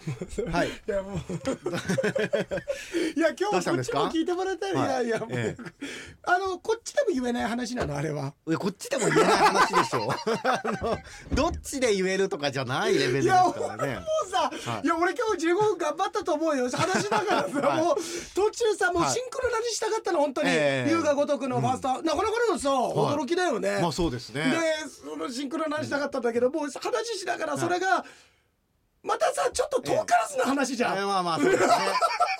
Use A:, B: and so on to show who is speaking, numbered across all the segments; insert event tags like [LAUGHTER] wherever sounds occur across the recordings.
A: [LAUGHS] はい。
B: いやもう。[LAUGHS] いや今日こっちも聞いてもらったら、い。やいやもう、
A: え [LAUGHS]
B: あのこっちでも言えない話なのあれは。い
A: やこっちでも言えない話でしょ。あのどっちで言えるとかじゃないレベルです
B: いや
A: からね
B: もうさ、
A: はい。
B: い、や俺今日15分頑張ったと思うよ。話しながらさ、
A: はい。
B: もう途中さもう
A: はい。
B: シンクロナにしたかったの本当に、
A: ええ。
B: 龍が如くのファースト、なかなかのさ、
A: はい。
B: 驚きだよね、
A: まあそうですね。
B: でそのシンクロナしたかったんだけど、もう話しながらそれが、またさちょっと遠からずな話じゃん、
A: えまあまあそうですね。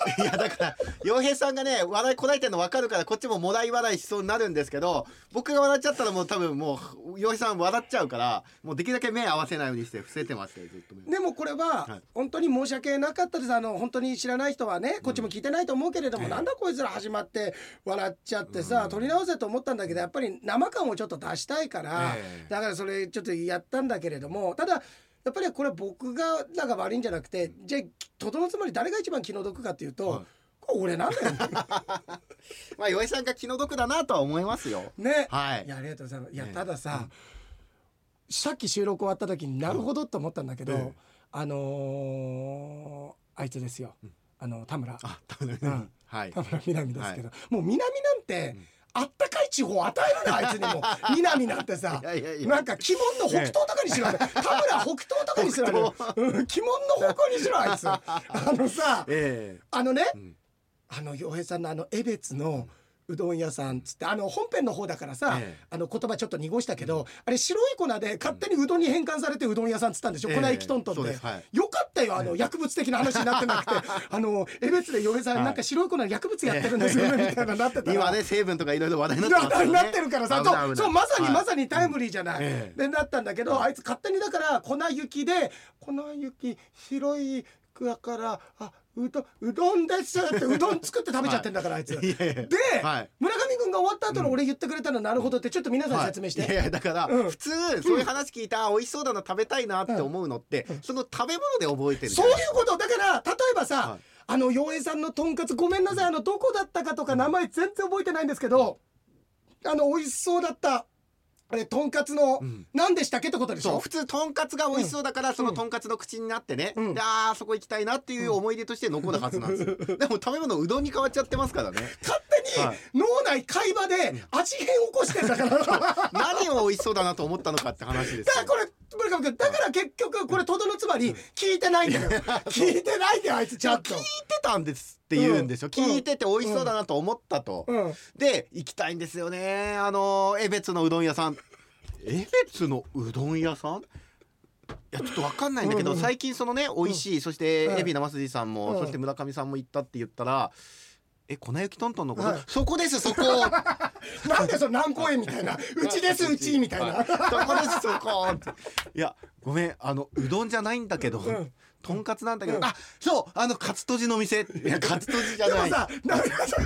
A: [LAUGHS] いやだから洋平さんがね笑いこらえてるの分かるからこっちももらい笑いしそうになるんですけど僕が笑っちゃったらもう多分もう洋平さん笑っちゃうからもうできるだけ目合わせないようにして伏せてますよずっと目
B: でもこれは
A: はい。
B: 本当に申し訳なかったです。あの本当に知らない人はねこっちも聞いてないと思うけれども、
A: ええ
B: なんだこいつら始まって笑っちゃってさ、取り直せと思ったんだけどやっぱり生感をちょっと出したいから、
A: ええ。
B: だからそれちょっとやったんだけれどもただやっぱりこれ僕がなんか悪いんじゃなくてじゃあとどのつまり誰が一番気の毒かっていうと、
A: はい。
B: これ俺なんだよ。[LAUGHS]
A: まあ洋平さんが気の毒だなとは思いますよ。
B: ね。
A: はい。
B: いやありがとうございます。いや
A: ええ。
B: たださ、さっき収録終わった時になるほどと思ったんだけど、
A: ええ。
B: あのーあいつですよ。あの田村。
A: あ多分ね、
B: うん。
A: はい。
B: 田村南ですけど、もう南なんて、あったかい地方与えるなあいつにも。[LAUGHS] 南なんてさ。なんか鬼門の北東とかにしろ、田村北東とかにしろ、うん、鬼門の方向にしろあいつ。あのさ
A: え
B: あのね、
A: ん
B: あの洋平さんのあの江別のうどん屋さんっつってあの本編の方だからさ、
A: ええ。
B: あの言葉ちょっと濁したけど、あれ白い粉で勝手にうどんに変換されてうどん屋さんっつったんでしょ、
A: ええ
B: 粉液トントンで
A: はい。
B: よかったよあの薬物的な話になってなくて。[LAUGHS] あの江別で洋平さん、
A: はい。
B: なんか白い粉で薬物やってるんですよねみたいななってたら。
A: 今ね成分とかいろいろ話題になってね。
B: なってるからさ、そうそうまさに
A: はい。
B: まさにタイムリーじゃない、
A: ええ。
B: でなったんだけど、あいつ勝手にだから粉雪で粉雪白いだからあうどうどんですってうどん作って食べちゃってんだから、あいつ。で、
A: はい。
B: 村上君が終わった後の俺言ってくれたのなるほどってちょっと皆さんに説明して、
A: はいいやだから、
B: うん。
A: 普通そういう話聞いた、美味しそうだな食べたいなって思うのって、その食べ物で覚えてる
B: そう
A: ない
B: いうこと。だから例えばさ、
A: はい。
B: あの洋平さんのとんかつごめんなさいあのどこだったかとか名前全然覚えてないんですけどあの美味しそうだったあれとんかつの、
A: ん。
B: 何でしたっけってことでしょ？
A: そう普通とんかつが美味しそうだから、そのとんかつの口になってね、
B: うん。
A: であーそこ行きたいなっていう思い出として残るはずなんですよ、でも食べ物うどんに変わっちゃってますからね。
B: 勝手に
A: はい。
B: 脳内会話で味変起こしてんだから。だ [LAUGHS] か
A: 何を美味しそうだなと思ったのかって話ですよ。
B: らこれ村上君だから結局これとどのつまり聞いてないんだよ。聞いてないんだよあいつちゃんと。
A: 聞いてたんですって言うんですよ、
B: うん。
A: 聞いてて美味しそうだなと思ったと、
B: うん。
A: で行きたいんですよね。あの江別のうどん屋さん。江別のうどん屋さん？いやちょっとわかんないんだけど、最近そのね美味しい、そして
B: うん。
A: 海老名正治さんも、
B: うん。
A: そして村上さんも行ったって言ったらえ粉雪トントンのこと、
B: はい。
A: そこですそこ。[LAUGHS]
B: なんでその何公園みたいな？[LAUGHS] うちですうちみたいな。
A: はそこですそこ。[LAUGHS] いやごめんあのうどんじゃないんだけど、
B: ん
A: とんかつなんだけど、
B: うん。
A: あそうあのカツとじの店。いやカツとじじゃない。
B: でもさ、なんかさ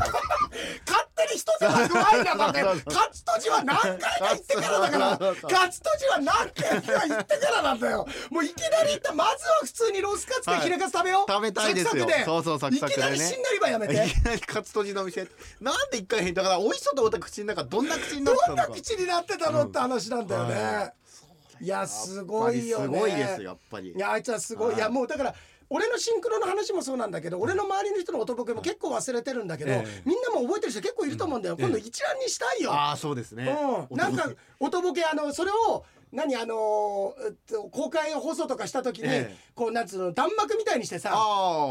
B: 勝手に一つはなかカツとじは何回か言ってからだからカツとじは何回か言ってからなんだよ。もういきなり言ったまずは普通にロースカツかヒレカツ食べよう、
A: 食べたいですよ。そうそうサクサクでね。
B: いきなりしんなりはやめて。
A: いきなりカツとじの店なんで一回変だから美味しそうと思った口の中どんな口になってた
B: どんな口になってたのって話なんだよね、
A: はい
B: やすごいよね。
A: すごいですやっぱり。
B: いやあいつはすごい、
A: はい。
B: い、やもうだから俺のシンクロの話もそうなんだけど俺の周りの人の音ボケも結構忘れてるんだけど、
A: ええ。
B: みんなも覚えてる人結構いると思うんだよ、今度一覧にしたいよ、
A: ああそうですね。
B: うん、なんか音ボケあのそれを何あのーえっと公開放送とかした時に、
A: ええ。
B: こうなんつうの弾幕みたいにしてさ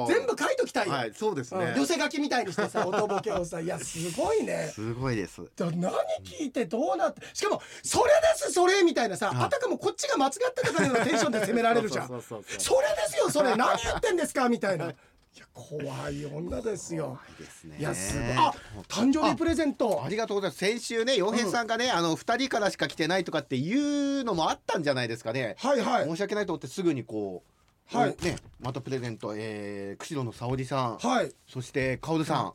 B: 全部書いときたいよ、
A: はいそうですね。
B: うん寄せ書きみたいにしてさ [LAUGHS] 音ボケをさいやすごいね。
A: すごいです。
B: だ何聞いてどうなってしかも「それですそれ」みたいなさ、
A: はい。
B: あたかもこっちが間違ってたかのようなテンションで責められるじゃん。
A: そ
B: れですよそれ。何言ってんですかみたいないや怖い女ですよ。
A: いいですね。
B: いやすごい。あ誕生日プレゼント。
A: ありがとうございます。先週ね洋平さんがね、あの二人からしか来てないとかっていうのもあったんじゃないですかね、
B: はいはい。
A: 申し訳ないと思ってすぐにこう、
B: はい。
A: ねまたプレゼント、えー、釧路の沙織さん、
B: はい。
A: そしてカオルさん、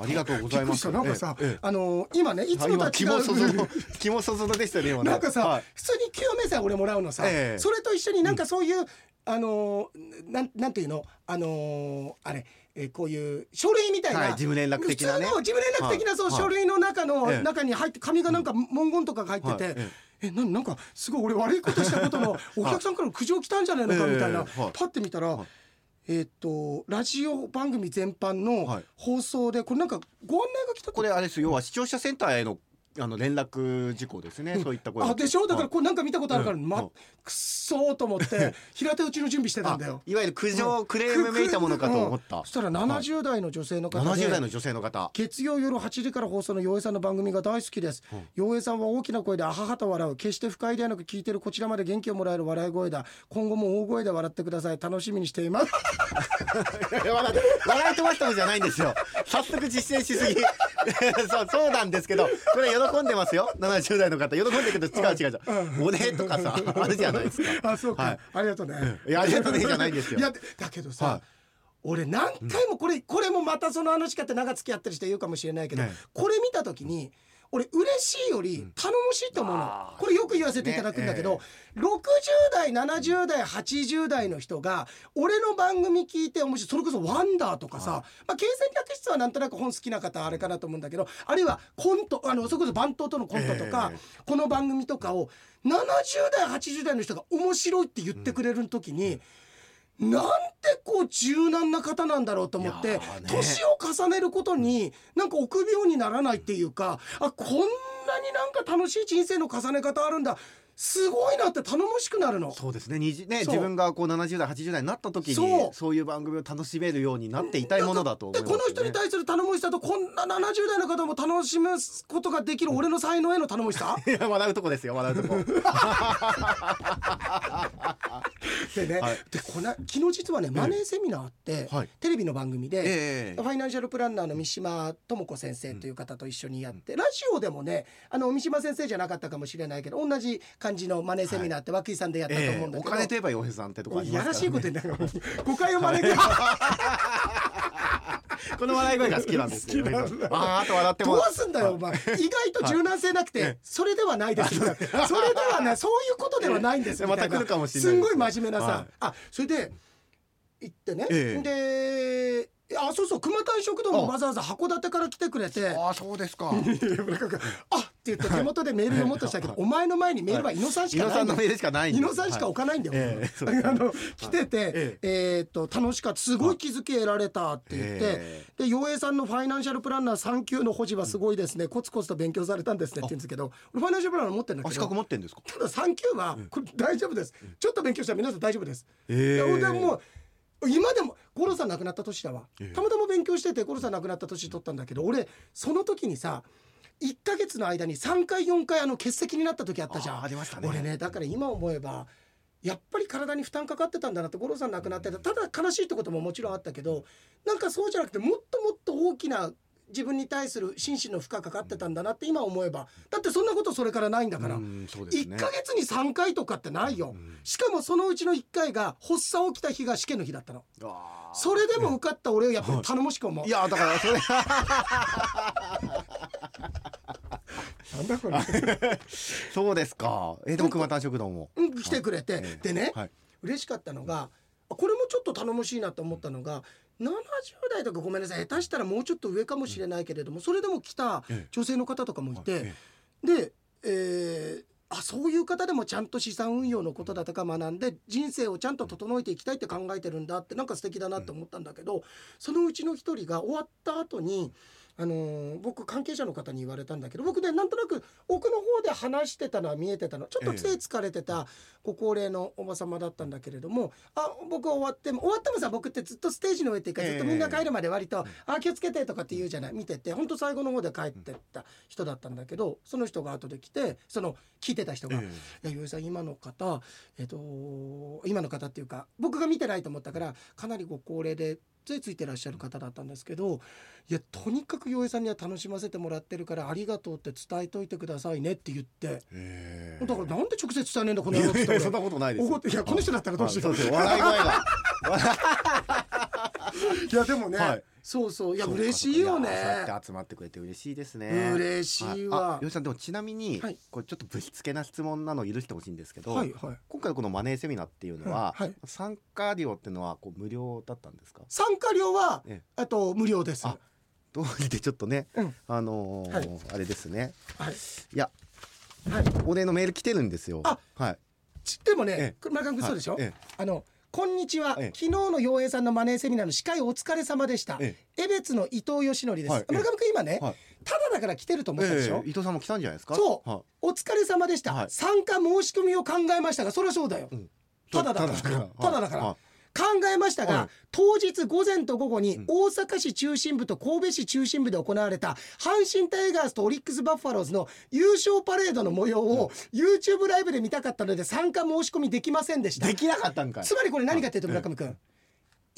A: ありがとうございます。
B: びっくりしたなんかさ、
A: ええええ。
B: あのー今ねいつもとは違
A: 今気もそぞろ
B: う
A: 気もそぞろでしたね今ね。
B: なんかさ、
A: はい。
B: 普通に清めさ俺もらうのさ、
A: ええ。
B: それと一緒になんかそういう、あのーなんなんていうの？あのーあれ、えーこういう書類みたいな、
A: はい事務連絡的なね。
B: 普通の事務連絡的な、そう、書類の中の、
A: ええ。
B: 中に入って紙がなんか文言とかが入ってて、
A: はい。え
B: え。なんなんかすごい俺悪いことしたことの [LAUGHS] お客さんからの苦情来たんじゃないのかみたいな、パッて見たら、えっ、とラジオ番組全般の
A: はい。
B: 放送でこれなんかご案内が来た
A: これあれですよ。要は視聴者センターへのあの連絡事項ですね、そういった声
B: あでしょ？だからこれなんか見たことあるから、ま
A: うん。うん。
B: くっそーと思って平手打ちの準備してたんだよ。
A: あいわゆる苦情、クレームめいたものかと思った。
B: そしたら70代の女性の方で、
A: 70代の女性の方。
B: 月曜夜8時から放送の洋平さんの番組が大好きです。洋平さんは大きな声であははと笑う。決して不快ではなく聞いてるこちらまで元気をもらえる笑い声だ。今後も大声で笑ってください。楽しみにしています。[LAUGHS]
A: 笑い飛ばしたのじゃないんですよ。早速実践しすぎ。[LAUGHS] そうそうなんですけどこれ喜んでますよ。70代の方。喜んでるけど違う違う違う。おねとかさあるじゃないですか。
B: あそうか、
A: はい。
B: ありがとうね。
A: いやありがとうねじゃないんですよ。
B: いやだけどさ、
A: はい。
B: 俺何回もこれ、これもまたその話かって長付き合ってる人言うかもしれないけど、
A: ね
B: これ見た時に俺嬉しいより頼もしいと思うの、
A: あー。
B: これよく言わせていただくんだけど、
A: ね
B: 60代70代80代の人が俺の番組聞いて面白い。それこそ「ワンダー」とかさ、
A: はい。
B: まあ、経済学室はなんとなく本好きな方あれかなと思うんだけどあるいはコントあのそれこそ番頭とのコントとか、
A: え
B: この番組とかを70代80代の人が面白いって言ってくれる時に、なんてこう柔軟な方なんだろうと思って年を重ねることになんか臆病にならないっていうかあこんなになんか楽しい人生の重ね方あるんだすごいなって頼もしくなるの。
A: そうですね。にじね自分がこう70代80代になった時に
B: そう。
A: いう番組を楽しめるようになっていたいものだと思いますよね。
B: でこの人に対する頼もしさとこんな70代の方も楽しむことができる俺の才能への頼もしさ？[LAUGHS]
A: いや笑うとこですよ。笑うとこ。[LAUGHS]
B: でね、
A: はい。
B: でこの昨日実はねマネーセミナーって、
A: はい。
B: テレビの番組で、
A: ええ
B: ファイナンシャルプランナーの三島智子先生という方と一緒にやって、ラジオでもねあの三島先生じゃなかったかもしれないけど同じ感じのマネーセミナーって涌井さんでやったと思うんだけど、
A: 金といえば洋平さんってとこありますから
B: やらしいこと言ってない。誤解を招く、
A: この笑い声が好きなんですよ
B: 好きなんだ。
A: あーあと笑って
B: ど
A: も
B: う。すんだよお前。意外と柔軟性なくて、それではないですみたいな。[LAUGHS] それではない。そういうことではないんですみたいな。
A: また来るかもしれない
B: す。んごい真面目なさ、
A: はい。
B: あそれで行ってね、
A: え。
B: であそうそう熊谷食堂もわざわざ函館から来てくれて。
A: ああそうですか。[LAUGHS]
B: あって言って手元でメール読もうとしたけど、お前の前にメールは猪野さんし
A: 伊
B: かないんだよ。
A: 野さんのメールしかないんです
B: 猪野さんしか置かないんだよ。
A: ええそうです
B: あの来てて、
A: え
B: え。ーっと楽しかった。すごい気づき得られたって言って、
A: え
B: で陽平さんのファイナンシャルプランナー3級の保持はすごいですね、コツコツと勉強されたんですねって言うんですけど俺ファイナンシャルプランナー持ってるんだ
A: あ資格
B: けど
A: 持ってんですか？
B: ただ3級はこれ大丈夫です、ちょっと勉強した。ら皆さん大丈夫です。
A: ええ。
B: ででも今でも五郎さん亡くなった年だわ、
A: ええ。
B: たまたま勉強してて五郎さん亡くなった年取ったんだけど俺その時にさ1ヶ月の間に3回4回あの欠席になった時あったじゃん。
A: ありましたね。
B: 俺ねだから今思えばやっぱり体に負担かかってたんだなって五郎さん亡くなってた。ただ悲しいってことももちろんあったけどなんかそうじゃなくてもっともっと大きな自分に対する心身の負荷かかってたんだなって今思えばだってそんなことそれからないんだから、
A: うんそうです
B: 1
A: ね
B: ヶ月に3回とかってないよ、しかもそのうちの1回が発作起きた日が試験の日だったの。それでも受かった俺はやっぱり頼もしく思う。
A: いやだからそれ。[LAUGHS]
B: なんだこれ。[LAUGHS]
A: そうですか。えでも熊谷食堂も。
B: うん来てくれて、
A: ええ。
B: でね、
A: はい。
B: 嬉しかったのがあこれもちょっと頼もしいなと思ったのが70代とかごめんなさい下手したらもうちょっと上かもしれないけれどもそれでも来た
A: ええ。
B: 女性の方とかもいて、
A: え。
B: で、えーあそういう方でもちゃんと資産運用のことだとか学んで人生をちゃんと整えていきたいって考えてるんだってなんか素敵だなって思ったんだけど、そのうちの一人が終わった後にあのー僕関係者の方に言われたんだけど僕ねなんとなく奥の方で話してたのは見えてたの。ちょっと杖疲れてたご高齢のおば様だったんだけれどもあ僕は終わっても終わってもさ僕ってずっとステージの上っていうかずっとみんな帰るまで割と「あ気をつけて」とかって言うじゃない？見てて。本当最後の方で帰ってった人だったんだけどその人が後で来てその聞いてた人が「
A: え
B: いやゆうさん今の方えっ、と今の方っていうか僕が見てないと思ったからかなりご高齢で杖ついてらっしゃる方だったんですけどいやとにかく洋平さんには楽しませてもらってるからありがとうって伝えといてくださいねって言って。
A: え
B: だからなんで直接伝えねえんだこの野郎って
A: そんなことないです
B: 怒っていやこの人だったらどうしよう。
A: 笑い声が。[LAUGHS] [LAUGHS]
B: いやでもね、
A: はい
B: そうそう。いや嬉しいよ
A: そうかそうや
B: ね
A: って集まってくれて嬉しいですね。
B: 嬉しいわ。
A: あ、よしさんでもちなみに、
B: はい。
A: これちょっとぶしつけな質問なのを許してほしいんですけど、
B: はいはい。
A: 今回のこのマネーセミナーっていうのは、
B: はいはい。
A: 参加料っていうのはこう無料だったんですか？
B: 参加料は
A: ええ。
B: あと無料です。
A: あどうりでちょっとね、
B: うん。
A: あのー
B: はい。
A: あれですね。
B: はい。
A: いや
B: はい。
A: お礼のメール来てるんですよ。
B: あ
A: はい。
B: ちでもね
A: ええ。
B: 村上君そうでしょ、
A: はい。え。
B: あのこんにちは、
A: ええ。
B: 昨日の陽平さんのマネーセミナーの司会お疲れ様でした。
A: え
B: 江別の伊藤義則です、
A: はい。ええ
B: 村上君今ね、
A: はい。
B: ただだから来てると思ったでしょ、
A: ええ伊藤さんも来たんじゃないですか？
B: そう。
A: は
B: お疲れ様でした、
A: はい。
B: 参加申し込みを考えましたがそれはそうだよ、
A: いうん。
B: ただだから。
A: ただ
B: ただだから。
A: は
B: 考えましたが、
A: はい。
B: 当日午前と午後に
A: うん。
B: 大阪市中心部と神戸市中心部で行われた阪神タイガースとオリックス・バファローズの優勝パレードの模様を YouTube ライブで見たかったので参加申し込みできませんでした。
A: いできなかったんかい。
B: つまりこれ何かっていうと
A: うん
B: 村上君。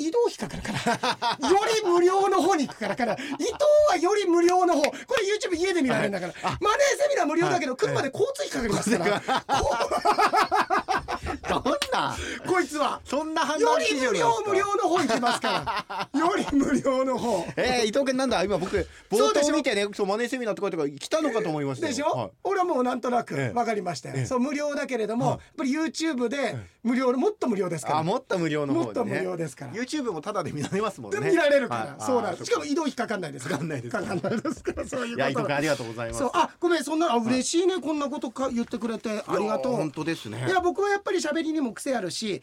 B: 移動費かかるから。より無料の方に行くからから伊藤はより無料の方。これ YouTube 家で見られるんだから、
A: はい。あ。
B: マネーセミナー無料だけど、
A: はい。
B: 来るまで交通費かかりますから、[LAUGHS]
A: どんな
B: ここいつは。
A: そんな判
B: よ
A: 断基
B: り無料
A: 準なんですか
B: 無料の方行きますから。[LAUGHS] より無料の方。
A: えー、伊藤君なんだ？今僕冒
B: そうでしょ？
A: 頭見てねそうマネーセミナーって書いてあるから来たのかと思いましたよ。
B: でしょ、
A: はい。
B: 俺はもうなんとなく
A: ええ。
B: 分かりましたよ、
A: ええ。
B: そう無料だけれども、
A: はい。
B: やっぱり YouTube で無料もっと無料ですから。
A: あもっと無料の方で、ね、
B: もっと無料ですから。
A: YouTube もタダで見られますもんね。
B: で見られるから、
A: はい。
B: そうなん
A: あ
B: です。しかも移動費かかんないです。
A: かかんないです。
B: かかんないですから。そういうこと。
A: 藤君ありがとうございます。
B: あごめんそんなあ嬉しいね、こんなことか言ってくれて。ありがとう。
A: いや本当ですね。
B: いや僕はやっぱり喋りにも癖あるし、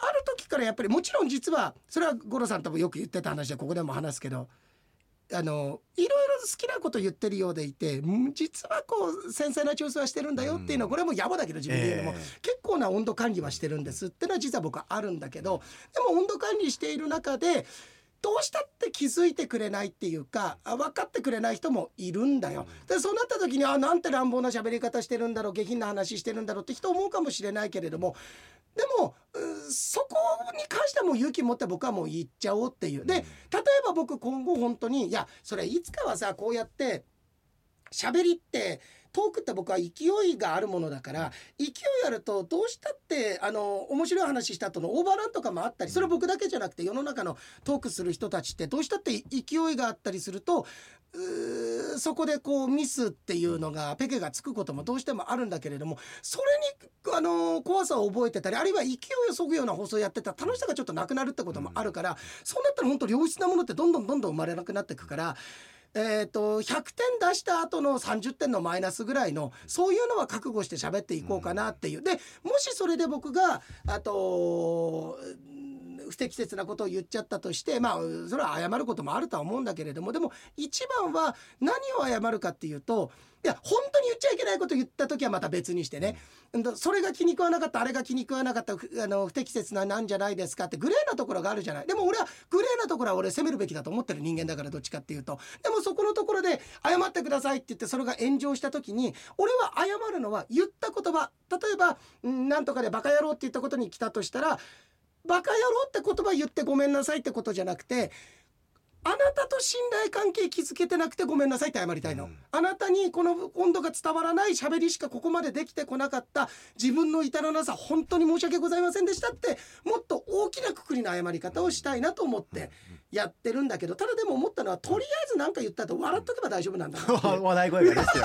B: ある時からやっぱりもちろん実はそれは五郎さんともよく言ってた話でここでも話すけどあのいろいろ好きなこと言ってるようでいてうん実はこう繊細な調整はしてるんだよっていうのはこれはもう野暮だけど自分で言うのも、
A: え
B: 結構な温度管理はしてるんですってのは実は僕はあるんだけどでも温度管理している中でどうしたって気づいてくれないっていうかあ分かってくれない人もいるんだよ。でそうなった時にあなんて乱暴な喋り方してるんだろう下品な話してるんだろうって人思うかもしれないけれどもでもうそこに関してはもう勇気持って僕はもう言っちゃおうっていう。で例えば僕今後本当にいやそれいつかはさこうやって喋りってトークって僕は勢いがあるものだから勢いあるとどうしたってあの面白い話した後のオーバーランとかもあったりそれは僕だけじゃなくて世の中のトークする人たちってどうしたって勢いがあったりするとそこでこうミスっていうのがペケがつくこともどうしてもあるんだけれどもそれにあの怖さを覚えてたりあるいは勢いをそぐような放送やってたら楽しさがちょっとなくなるってこともあるからそうなったら本当良質なものってどんどんどんどん生まれなくなっていくから。えー、と100点出した後の30点のマイナスぐらいのそういうのは覚悟して喋っていこうかなっていう。でもしそれで僕があと不適切なことを言っちゃったとしてまあそれは謝ることもあるとは思うんだけれどもでも一番は何を謝るかっていうといや本当に言っちゃいけないこと言った時はまた別にしてね、うんそれが気に食わなかったあれが気に食わなかったあの不適切ななんじゃないですかってグレーなところがあるじゃない。でも俺はグレーなところは俺責めるべきだと思ってる人間だからどっちかっていうと。でもそこのところで謝ってくださいって言ってそれが炎上した時に俺は謝るのは言った言葉例えばうんなんとかでバカ野郎って言ったことに来たとしたらバカ野郎って言葉言ってごめんなさいってことじゃなくてあなたと信頼関係築けてなくてごめんなさいって謝りたいの、
A: うん。
B: あなたにこの温度が伝わらない喋りしかここまでできてこなかった自分の至らなさ本当に申し訳ございませんでしたってもっと大きなくくりの謝り方をしたいなと思ってやってるんだけどただでも思ったのはとりあえず何か言ったと笑っとけば大丈夫なんだう。[LAUGHS]
A: 笑い声がですよ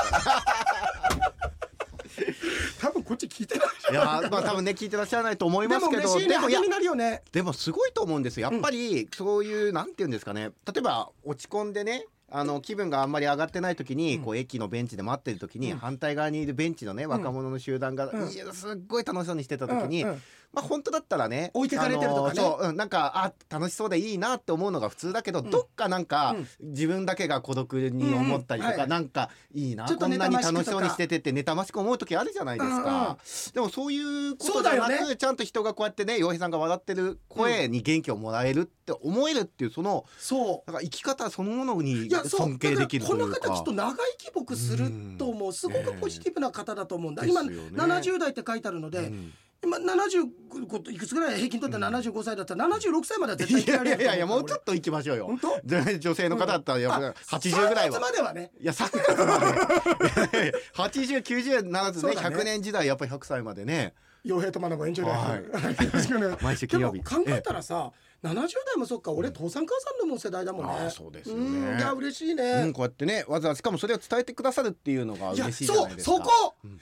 B: 多分こっち聞いてない。
A: いやまあ多分ね聞いてらっしゃらないと思い
B: で
A: ますけど。
B: も嬉しいね
A: でもいや
B: 励みになるよね。
A: でもすごいと思うんですよ。やっぱりそういう、なんて言うんですかね。例えば落ち込んでねあの気分があんまり上がってない時に、
B: うん。
A: こう駅のベンチで待ってる時に、
B: うん。
A: 反対側にいるベンチのね若者の集団が、すっごい楽しそうにしてた時に、
B: うんうん
A: まあ本当だったらね
B: 置いてかれてるとかね。
A: あのそう、うん、なんかあ楽しそうでいいなって思うのが普通だけど、
B: ん。
A: どっかなんか、
B: うん。
A: 自分だけが孤独に思ったりとか、
B: うんうんはい。
A: なんかいいな
B: ちょっと
A: こんなに楽しそうにしててって妬ましく思う時あるじゃないですか、でもそういうことじゃなく、
B: ね。
A: ちゃんと人がこうやってね洋平さんが笑ってる声に元気をもらえるって思えるっていうその
B: そう。
A: なんか生き方そのものに尊敬できるというか。
B: この方きっと長生き僕すると思う。すごくポジティブな方だと思うんだ、今
A: ですよね。
B: 70代って書いてあるので、
A: うん
B: 今75いくつぐらい平均取って75歳だったら76歳までは絶対
A: いやいやいやいやもうちょ
B: っ
A: っと行きましょうよ。
B: 本当？
A: 女性の方だったらやっぱ
B: あ
A: 80ぐらい
B: 3
A: は
B: 月まではね。
A: いや3月まで。8090ならずね
B: ね。
A: 100年時代やっぱり100歳までね。
B: 傭兵とマナもエンジョイライフ、よろしくお願い
A: 毎週金曜日。
B: 考えたらさ、70代もそっか俺父さん母さんのもう世代だもんね。
A: そうですよ
B: うんい
A: ね
B: や嬉しいね、
A: うん、こうやってねわざわざしかもそれを伝えてくださるっていうのが嬉しいじゃな
B: そ
A: いうですか。
B: そこ、
A: うん。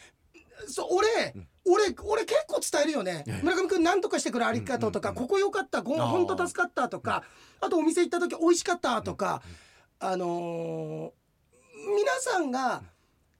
B: そう俺、俺俺結構伝えるよね、
A: ええ。
B: 村上君何とかしてくれありがとうとか、
A: うんうんうん
B: ここ良かったご本当助かったとかあとお店行った時美味しかったとか、あのー皆さんが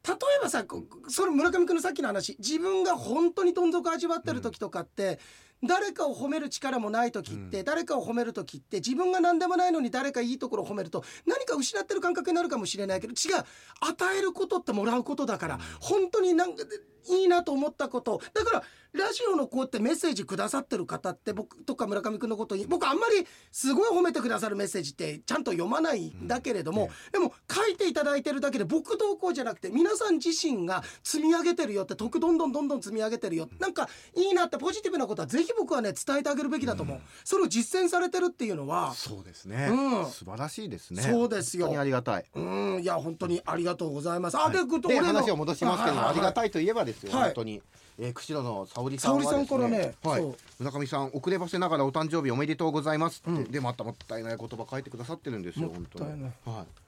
B: 例えばさこそれ村上君のさっきの話自分が本当にどん底味わってる時とかって、誰かを褒める力もない時って、
A: うん。
B: 誰かを褒める時って自分が何でもないのに誰かいいところを褒めると何か失ってる感覚になるかもしれないけど違う。与えることってもらうことだから、本当になんかいいなと思ったこと。だからラジオのこうやってメッセージくださってる方って僕とか村上君のことに僕あんまりすごい褒めてくださるメッセージってちゃんと読まないんだけれども、でも書いていただいてるだけで僕どうこうじゃなくて皆さん自身が積み上げてるよって得どんどんどんどん積み上げてるよなんかいいなってポジティブなことはぜひ僕はね伝えてあげるべきだと思う、それを実践されてるっていうのは
A: そうですね、
B: うん。
A: 素晴らしいですね。
B: そうですよ。
A: 本当にありがたい。
B: うん。いや本当にありがとうございます。あ、
A: はい。
B: で、
A: で話を戻しますけども、ありがた
B: い。
A: いといえばですよ、
B: はい。
A: 本当に、えー、釧路の沙織さんはです
B: 沙織さんからね
A: はい。村上さん遅ればせながらお誕生日おめでとうございますって、
B: うん。
A: でまたもったいない言葉書いてくださってるんですよ
B: も
A: 本当に
B: ったいない。
A: はい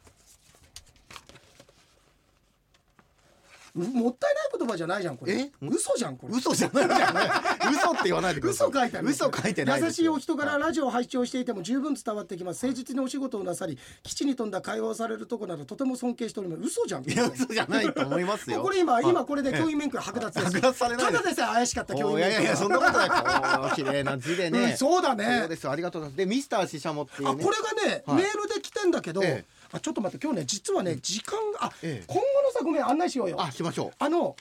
B: もったいない言葉じゃないじゃんこれ。
A: え？
B: 嘘じゃんこれ。
A: 嘘じゃないじゃない。嘘って言わないでください。
B: 嘘書いて
A: 嘘書いてない
B: 優しいお人柄ラジオを拝聴していても十分伝わってきます。誠実にお仕事をなさり基地に富んだ会話をされるとこなどとても尊敬しております。嘘じゃん
A: いや嘘じゃないと思いますよ。
B: これ今、
A: はい。
B: 今これで教員免許剥奪です。
A: 剥奪されない。
B: ただでさえ怪しかった教員免許
A: おいやいやそんなことない綺麗な字でね、
B: うんそうだ
A: そう
B: ね
A: ですよ。ありがとうございます。でミスターシシャモっていうね。
B: あこれがね、
A: はい。
B: メールで来てんだけど、
A: ええ
B: あちょっと待って今日ね実はね時間があ、
A: ええ。
B: 今後のさごめん案内しようよ。
A: あしましょ
B: あの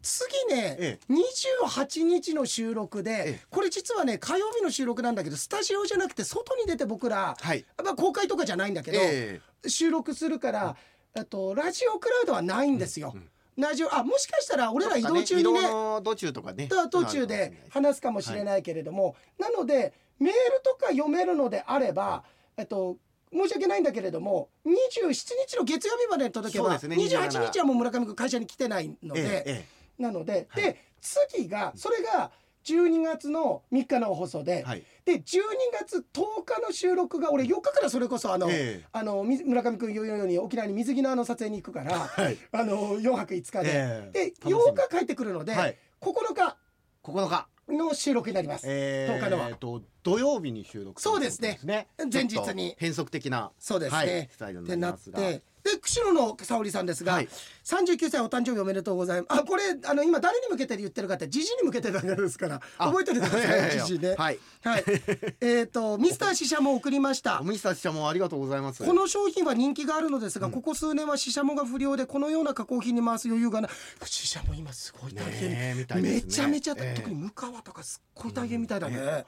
B: 次ね、
A: え
B: 28日の収録で、
A: ええ。
B: これ実はね火曜日の収録なんだけどスタジオじゃなくて外に出て僕ら、
A: うはい。
B: まあ、公開とかじゃないんだけど、
A: え
B: 収録するから、あとラジオクラウドはないんですよ。ラジオあもしかしたら
A: え
B: 俺ら移動中にね
A: 移動の途中とかね。
B: 途中で話すかもしれないけれども、なのでメールとか読めるのであれば、えっと申し訳ないんだけれども27日の月曜日までに届けば、
A: ね
B: 28
A: 27
B: 日はもう村上君会社に来てないので、
A: えええ
B: なので、
A: はい。
B: で次がそれが12月の3日の放送で、
A: えはい。
B: で12月10日の収録が俺4日からそれこそあの、
A: ええ。
B: あのみ村上君言うように沖縄に水着のあの撮影に行くから、
A: はい。
B: あの4泊5日で、
A: ええ。
B: で
A: 楽しみ。
B: 8日帰ってくるので、
A: はい。
B: 9日。
A: 9日
B: の収録になります。
A: え
B: 10日のは。
A: ー、と土曜日に収録
B: そうですね。
A: といこと
B: 前日に。
A: 変則的な
B: そうですね。
A: はい、スタイルにな
B: ってなっ
A: りますが。
B: てで釧路の沙織さんですが、
A: はい。
B: 39歳お誕生日おめでとうございます。あこれあの今誰に向けて言ってるかってじじに向けてるわけですから
A: あ
B: 覚えておいてくださいじじね。
A: はい。
B: はい。[LAUGHS] えっとミスターシシャモ送りました。
A: おみさちゃんもありがとうございます。
B: この商品は人気があるのですが、ここ数年はシシャモが不良でこのような加工品に回す余裕がない。シシャモ今すごい大変、
A: ね。
B: めちゃめちゃ、
A: ええ
B: 特に向川とかすっごい大変みたいだね、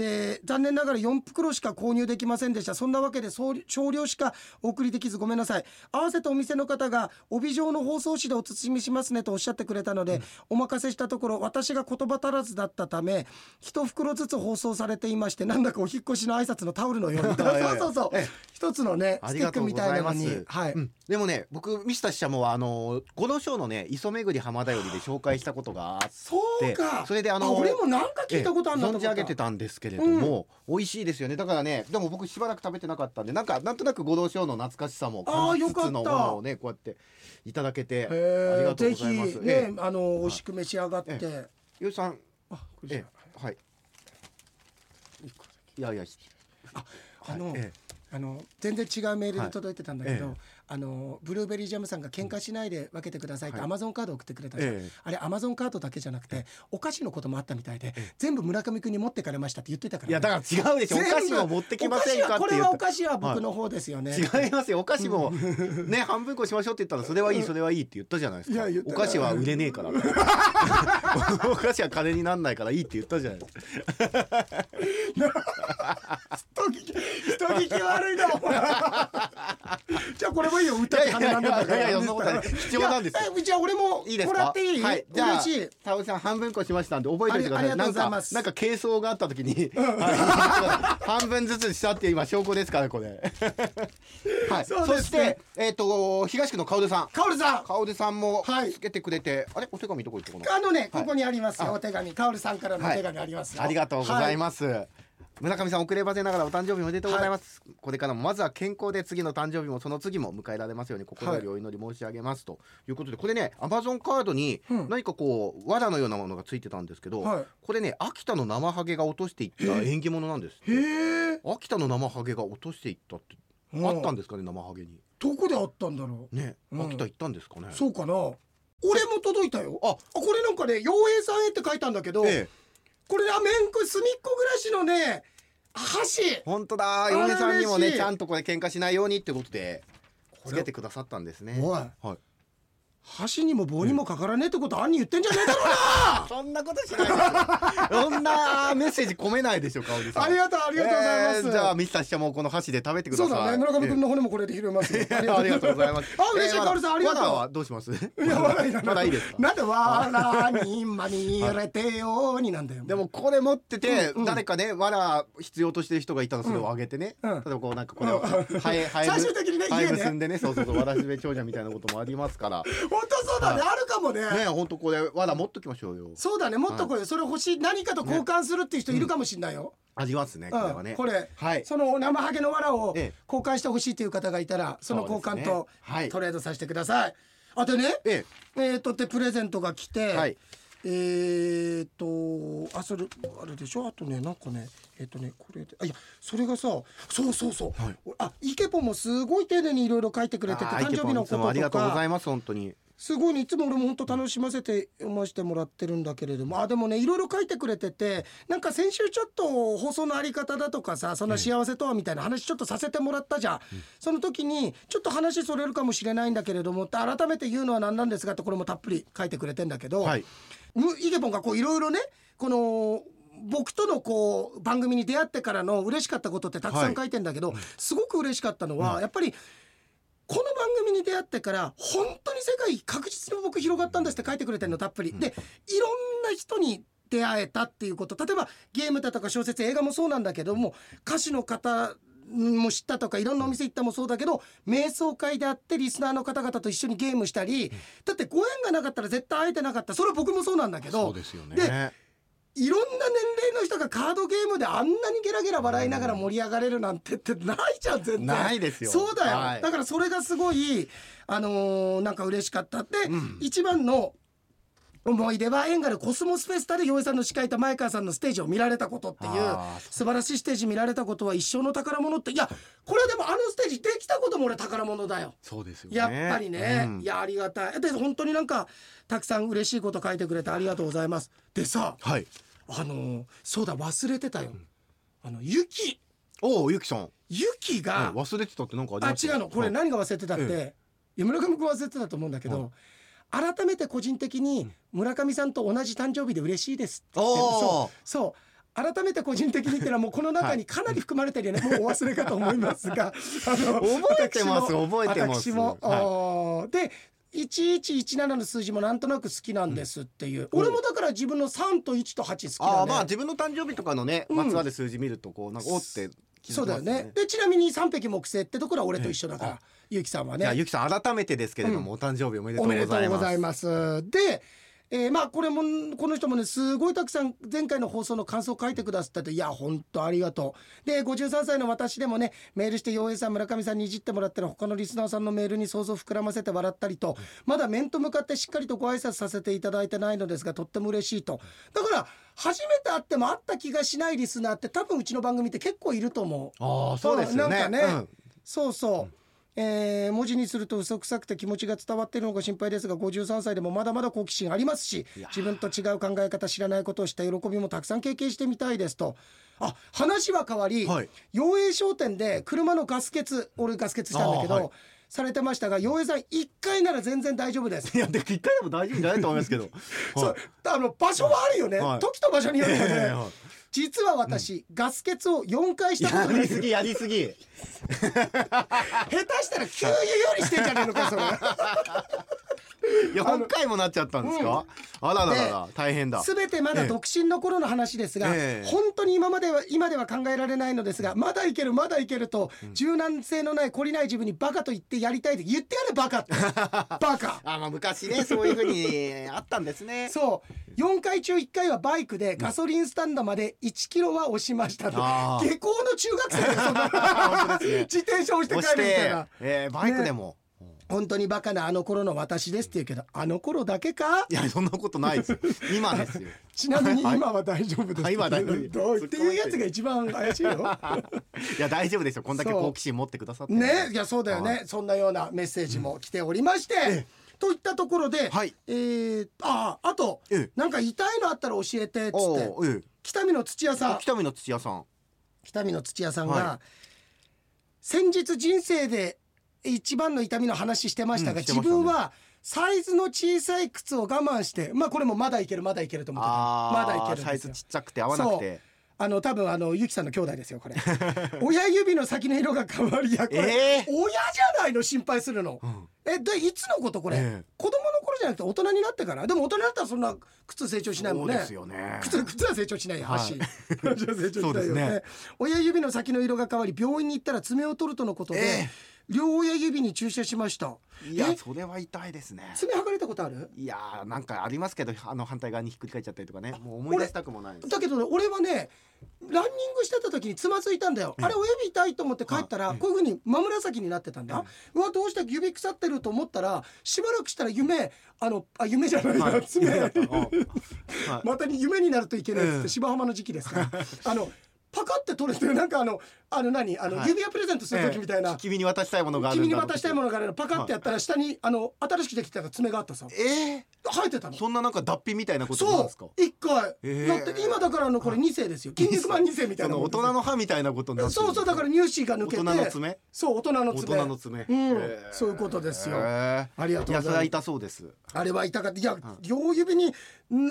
B: で残念ながら4袋しか購入できませんでした。そんなわけで少少量しかお送りできずごめんなさい。合わせてお店の方が帯状の包装紙でお包みしますねとおっしゃってくれたので、お任せしたところ私が言葉足らずだったため一袋ずつ包装されていましてなんだかお引っ越しの挨拶のタオルのように。[LAUGHS] そうそうそう。
A: ええ。
B: 一つのね
A: あ
B: スティックみたいなのに。はい、
A: うん。でもね、僕ミスターシシャモはあの五の章のね、磯巡り浜田よりで紹介したことがあって、
B: そうか。
A: それであの
B: 俺もなんか聞いたことあるなと思った。
A: 存じ上げてたんですけれども、美味しいですよね。だからね、でも僕しばらく食べてなかったんで、なんかなんとなく五の章の懐かしさも感じつつのものをね、こうやっていただけて、ありがとうございます。
B: ね、
A: え
B: あの美味しく召し上がって、
A: えゆうさん、
B: あこれ
A: はい。いやいや、
B: あの、
A: え
B: あの全然違うメールで届いてたんだけど、あのブルーベリージャムさんが喧嘩しないで分けてくださいって
A: はい。
B: アマゾンカード送ってくれたじゃん、
A: ええ。
B: あれアマゾンカードだけじゃなくてお菓子のこともあったみたいで、全部村上君に持ってかれましたって言ってたから、
A: いやだから違うでしょ。お菓子を持ってきませんか
B: これはお菓子は僕の方ですよね、
A: 違います。よお菓子もね半分こしましょうって言ったらそれはいいそれはいいって言ったじゃないですか。お菓子は売れねえから。[LAUGHS] お菓子は金になんないからいいって言ったじゃないですか。[LAUGHS]
B: 人聞き人聞き悪いなお前。[LAUGHS] じゃあこれもいいよ歌って金なんだから。
A: いやいやそんなことない。貴重なんですよ。
B: じゃあ俺も
A: いいですか？ら
B: もっていい、
A: はい。じゃあ
B: 嬉しい。
A: タオさん半分こしましたんで覚えておいてください。
B: ありがとうございます。
A: なんか軽装があった時にはい半分ずつしたって今証拠ですからこれ。[LAUGHS] はい。
B: そ
A: してえっと東区の薫さん。
B: カオルさん。
A: 薫さんも
B: はい。
A: つけてくれてあれ？お手紙どこ行ったかな
B: あのね、
A: はい。
B: ここにありますよ、
A: あ。
B: お手紙、カオルさんからのお手紙ありますよ。
A: ありがとうござい
B: ま
A: ます。村上さん遅ればせながらお誕生日おめでとうございます、これからもまずは健康で次の誕生日もその次も迎えられますように心よりお祈り申し上げますということでこれねアマゾンカードに
B: うん
A: 何かこう藁のようなものがついてたんですけど、
B: はい
A: これね秋田の生ハゲが落としていった縁起物なんです
B: す。へえ。
A: 秋田の生ハゲが落としていったって
B: うん
A: あったんですかね生ハゲに
B: どこであったんだろ
A: ね、
B: うん
A: 秋田行ったんですかね
B: う。そうかな。俺も届いたよ。
A: あ
B: あ、これなんかね、洋平さんへって書いたんだけど、
A: え
B: これあめんこ隅っこ暮らしのね箸。
A: 本当だ。
B: れ
A: 嫁さんにもねちゃんとこれ喧嘩しないようにってことでつけてくださったんですね。はい
B: 箸にも棒にもかからねえってこと兄言ってんじゃねえだろうな。[LAUGHS]
A: そんなことしないですよ。そんなメッセージ込めないでしょ香織さん。
B: ありがとうありがとうございます、
A: えーじゃあミスターもこの箸で食べてください。
B: そうだね村上君の骨もこれで拾います
A: ありがとうございます。[LAUGHS]
B: あ嬉しい
A: えー
B: 香織さんありがとう。
A: まだはどうします？
B: いや笑いだな
A: まだいいですか？
B: なんでわらにまみれてよになんだよ。
A: でもこれ持ってて、
B: うんうん。
A: 誰かねわら必要としてる人がいたらそれをあげてね、
B: うん。
A: 例えばこうなんかこれを [LAUGHS]
B: 最終的にね家ね。
A: 結んでねそうそうそうわらしべ長者みたいなこともありますから
B: 本当そうだね、あるかもね。
A: ね本当これわら持っときましょうよ。
B: そうだね。もっとこれ、それ欲しい。何かと交換するっていう人いるかもしれないよ、
A: ありますねこれはね、
B: うん、これ、
A: はい。
B: その生ハゲの藁を
A: ええ。
B: 交換してほしいという方がいたらその交換とトレードさせてください。あでね
A: え。
B: えー、とでプレゼントが来て、
A: はい。
B: えー、とあそれあれでしょ？あとねなんかねえっ、とねこれであいやそれがさそうそうそう、
A: はい。
B: あイケポンもすごい丁寧にいろいろ書いてくれてて誕生日のこと
A: イケポンいつもありが
B: と
A: とうござい
B: か
A: ます本当に。
B: すごいねいつも俺も本当楽しませて読ませてもらってるんだけれども。あでもねいろいろ書いてくれててなんか先週ちょっと放送のあり方だとかさそん。な幸せとはみたいな話ちょっとさせてもらったじゃん、その時にちょっと話それるかもしれないんだけれどもって改めて言うのは何なんですかってこれもたっぷり書いてくれてんだけど、
A: はい。
B: むイケポンがこういろいろねこの僕とのこう番組に出会ってからの嬉しかったことってたくさん書いてんだけど、すごく嬉しかったのは、やっぱりこの番組に出会ってから本当に世界確実に僕広がったんですって書いてくれてるのたっぷり。でいろんな人に出会えたっていうこと。例えばゲームだとか小説映画もそうなんだけども歌手の方も知ったとかいろんなお店行ったもそうだけど瞑想会であってリスナーの方々と一緒にゲームしたりだってご縁がなかったら絶対会えてなかった。それは僕もそうなんだけど。
A: そうですよね。
B: でいろんな年齢の人がカードゲームであんなにゲラゲラ笑いながら盛り上がれるなんてってないじゃん全然
A: ないですよ。
B: そうだよ、
A: はい。
B: だからそれがすごいあのーなんか嬉しかったで、
A: ん。
B: 一番の思い出はエンガルコスモスフェスタで洋江さんの司会と前川さんのステージを見られたことっていう素晴らしいステージ見られたことは一生の宝物っていやこれはでもあのステージできたことも俺宝物だよ。
A: そうですよね。
B: やっぱりね、
A: うん。
B: いやありがたい。で本当になんかたくさん嬉しいこと書いてくれてありがとうございます。でさ
A: はい。
B: あのーそうだ忘れてたよ、あのユキ。
A: おおゆきさん。
B: ユキが、
A: はい忘れてたってなんかあ
B: 違うの。これ
A: はい。
B: 何が忘れてたって、
A: え
B: いや村上君忘れてたと思うんだけど、改めて個人的に村上さんと同じ誕生日で嬉しいですって言ってそう。そう。改めて個人的にっていうのはもうこの中にかなり含まれてるよね、もうお忘れかと思いますが。[LAUGHS] あの
A: 覚えてます覚えてます。
B: 私も、
A: はい。
B: で1117の数字もなんとなく好きなんですっていう、俺もだから自分の3と1と8好きだね。
A: ああまあ自分の誕生日とかのね、
B: うん。
A: まつわる数字見るとこうなんかおって気づきます
B: そうだよね。でちなみに三匹木星ってところは俺と一緒だから、
A: え
B: ゆうきさんはね
A: ゆきさん改めてですけれども、お誕生日おめでと
B: お
A: うご
B: めでとうご
A: ざいます
B: ざいます。で、えーまあこれもこの人もねすごいたくさん前回の放送の感想を書いてくださったといや本当ありがとう。で53歳の私でもねメールして洋平さん村上さんにいじってもらったら他のリスナーさんのメールに想像膨らませて笑ったりとまだ面と向かってしっかりとご挨拶させていただいてないのですがとっても嬉しいと。だから初めて会っても会った気がしないリスナーって多分うちの番組って結構いると思う。
A: ああそうですよね
B: なんかね、
A: うん
B: そうそう、えー文字にすると嘘くさくて気持ちが伝わっているのが心配ですが53歳でもまだまだ好奇心ありますし自分と違う考え方知らないことをした喜びもたくさん経験してみたいですと。あ話は変わり、
A: はい。
B: 陽栄商店で車のガス欠俺ガス欠したんだけど、されてましたが陽栄さん1回なら全然大丈夫です。
A: いやで一回でも大丈夫じゃないと思いますけど。[LAUGHS]
B: そうあの場所はあるよね、
A: はい。
B: 時と場所によってはね、
A: はい。
B: 実は私、ガス欠を4回したこと
A: やりすぎやりすぎ。[LAUGHS]
B: 下手したら給油よりしてんじゃねえのかそれ。
A: いや4回もなっちゃったんですか、あらららら大変だ。
B: すべてまだ独身の頃の話ですが、
A: ええ。
B: 本当に今までは今では考えられないのですがまだいけるまだいけると、柔軟性のない懲りない自分にバカと言ってやりたいって言ってやれバカって。[LAUGHS] バカ。
A: あまあ昔ねそういうふうにあったんですね。
B: そう。4回中1回はバイクでガソリンスタンドまで1キロは押しましたと。下校の中学生 [LAUGHS] [LAUGHS] 自転車押して帰るみたい
A: て
B: な、
A: えーバイクでも、
B: 本当にバカなあの頃の私ですって言うけどあの頃だけか？
A: いやそんなことないですよ。今ですよ。[LAUGHS]
B: ちなみに
A: はい。
B: 今は大丈夫です。
A: はい今は大丈夫。
B: どうっていうやつが一番怪しいよ。
A: い。や大丈夫ですよ。こんだけ好奇心持ってくださって。
B: ねいやそうだよね、
A: はい。
B: そんなようなメッセージも来ておりまして、といったところで、
A: はい。
B: えー、あああと
A: ええ。
B: なんか痛いのあったら教えてっつ
A: お
B: って。
A: ーええ。
B: 北見の土屋さん。
A: あ北見の土屋さん。
B: 北見の土屋さんが、
A: は
B: 先日人生で一番の痛みの話してましたが、
A: うんしてましたね。
B: 自分はサイズの小さい靴を我慢してまあこれもまだいけるまだいけると思ってまだいけるんですよ。
A: ズちっちゃくて合わなくて。
B: あの多分あのゆきさんの兄弟ですよこれ。[LAUGHS] 親指の先の色が変わりやこれ、
A: ええ
B: 親じゃないの心配するの、
A: うん。
B: えでいつのことこれ、
A: ええ。
B: 子供の頃じゃなくて大人になってから？でも大人になったらそんな靴成長しないもんね。
A: そうですよね。
B: 靴靴は成長しないよ
A: はい。
B: 足、[LAUGHS] 足は成長しないよ
A: そうです
B: ね。
A: ね
B: 親指の先の色が変わり病院に行ったら爪を取るとのことで、
A: え
B: 両親指に注射しました。
A: いや
B: え？
A: それは痛いですね。
B: 爪剥がれたことある？
A: いやーなんかありますけどあの反対側にひっくり返っちゃったりとかね。もう思い出したくもない
B: だけどね俺はねランニングしてた時につまずいたんだよ、
A: ええ
B: あれ親指痛いと思って帰ったら、
A: はい
B: こういうふうに真紫になってたんだ、うわどうした指腐ってると思ったらしばらくしたら夢あのあ夢じゃないな、
A: はい。
B: 爪。[LAUGHS] またに夢になるといけないっつっ
A: ええ
B: て芝浜の時期ですから。[LAUGHS] あのパカって取れてなんかあのあの何あの、
A: はい。
B: 指輪プレゼントする時みたいな、
A: 君に渡したいものがあるんだ
B: 君に渡したいものがあるの。パカってやったら下に、あの新しくできた爪があったさ。
A: え
B: 生えてたの。
A: ー、そんななんか脱皮みたいなことなん
B: そ
A: ですか？
B: う。一回、
A: ええ。
B: なって今だからあのこれ2世ですよ。筋肉マン2世みたいな
A: 大人の歯みたいなことになってる
B: そうそうだから乳歯が抜けて。
A: 大人の爪？
B: そう大人の
A: 大
B: 爪
A: 人の爪。
B: うん。
A: え。ー
B: そういうことですよ。
A: え。
B: ありがとうございます。
A: 痛そうです。
B: あれは痛かった。いや、両指にん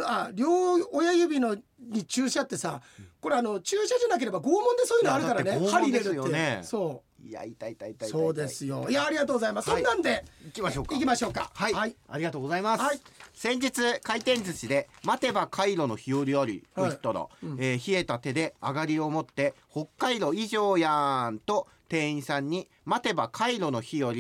B: あ両親指のに注射ってさこれあの注射じゃなければ拷問でそういうのあるからね。針入れるって、
A: よね
B: そ
A: いや痛い痛い痛い
B: そうですよ。いやありがとうございます、
A: はい。
B: そんなんで
A: 行きましょうか。
B: 行きましょうか。
A: はい、
B: はい、
A: ありがとうございます、
B: はい。
A: 先日回転寿司で「待てば回路の日和あり」と言ったら、えー冷えた手で上がりを持って「北海道以上やん」と店員さんに「待てば回路の日和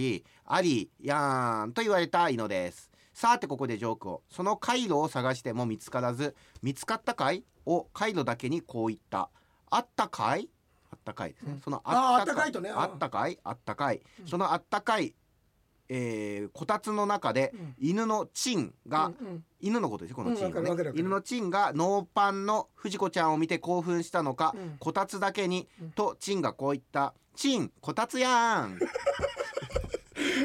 A: ありやん」と言われた井野ですさてここでジョークを。その回路を探しても見つからず「見つかったかい?」を回路だけにこう言った「あったかい?」あったかい。ですね、その
B: あったかい。とね。
A: あったかい？あったかい、そのあったかいえーこたつの中で
B: ん。
A: 犬のチンが、
B: うんうん。
A: 犬のことですよこのチンがね。
B: わかるわかる
A: 犬のチンがノーパンの藤子ちゃんを見て興奮したのか、
B: うん。
A: こたつだけに、とチンがこう言った「チンこたつやん」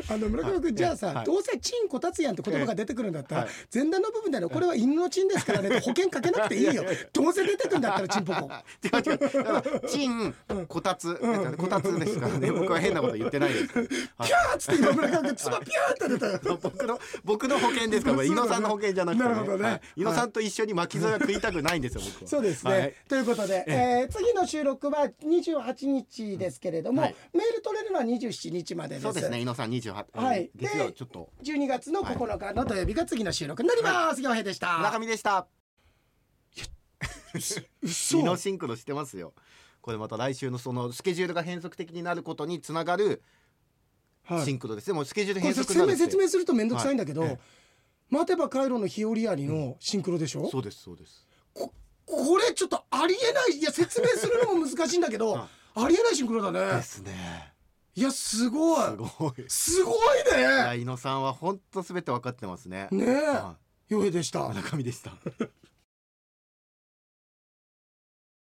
A: [LAUGHS]
B: あの村上君じゃあさ、
A: はい。
B: どうせチンこたつやんって言葉が出てくるんだったら、
A: はい。
B: 前段の部分だよこれは犬のチンですからね保険かけなくていいよ。どうせ出てくるんだったらチンポコ。
A: 違う違う。だからチンこたつ、こたつですからね。僕は変なこと言ってないです。
B: ピャーっつって今村上君ピャーって出た。よ
A: 僕の僕の保険ですから猪野さんの保険じゃなくて、
B: なるほどね。
A: はい。猪野さんと一緒に巻き添えは食いたくないんですよ僕は。
B: そうですね、
A: はい。
B: ということで、えー次の収録は28日ですけれども、
A: はい。
B: メール取れるのは27日までです。
A: そうですね。猪野さん28、
B: はい。
A: 月曜
B: で
A: ちょっと。
B: 12月の9日の土曜日が次の収録。になります、岩平でした。
A: 村上でした。[LAUGHS]
B: 嘘。
A: イノシンクロしてますよ。これまた来週のそのスケジュールが変則的になることにつながる
B: はい。
A: シンクロです、でもスケジュール変則
B: 説明
A: にな
B: 説明すると面倒くさいんだけど、
A: はい。え
B: 待てばカイロの日和ありのシンクロでしょ、
A: そうですそうです。
B: ここれちょっとありえない。いや説明するのも難しいんだけど、[LAUGHS]
A: は
B: ありえないシンクロだね。
A: ですね
B: いやすごい。
A: すごい。
B: すごい
A: いや
B: ね
A: 伊野さんは本当すべて分かってますね。
B: ねえ。
A: は
B: 洋平でした。
A: い村上でした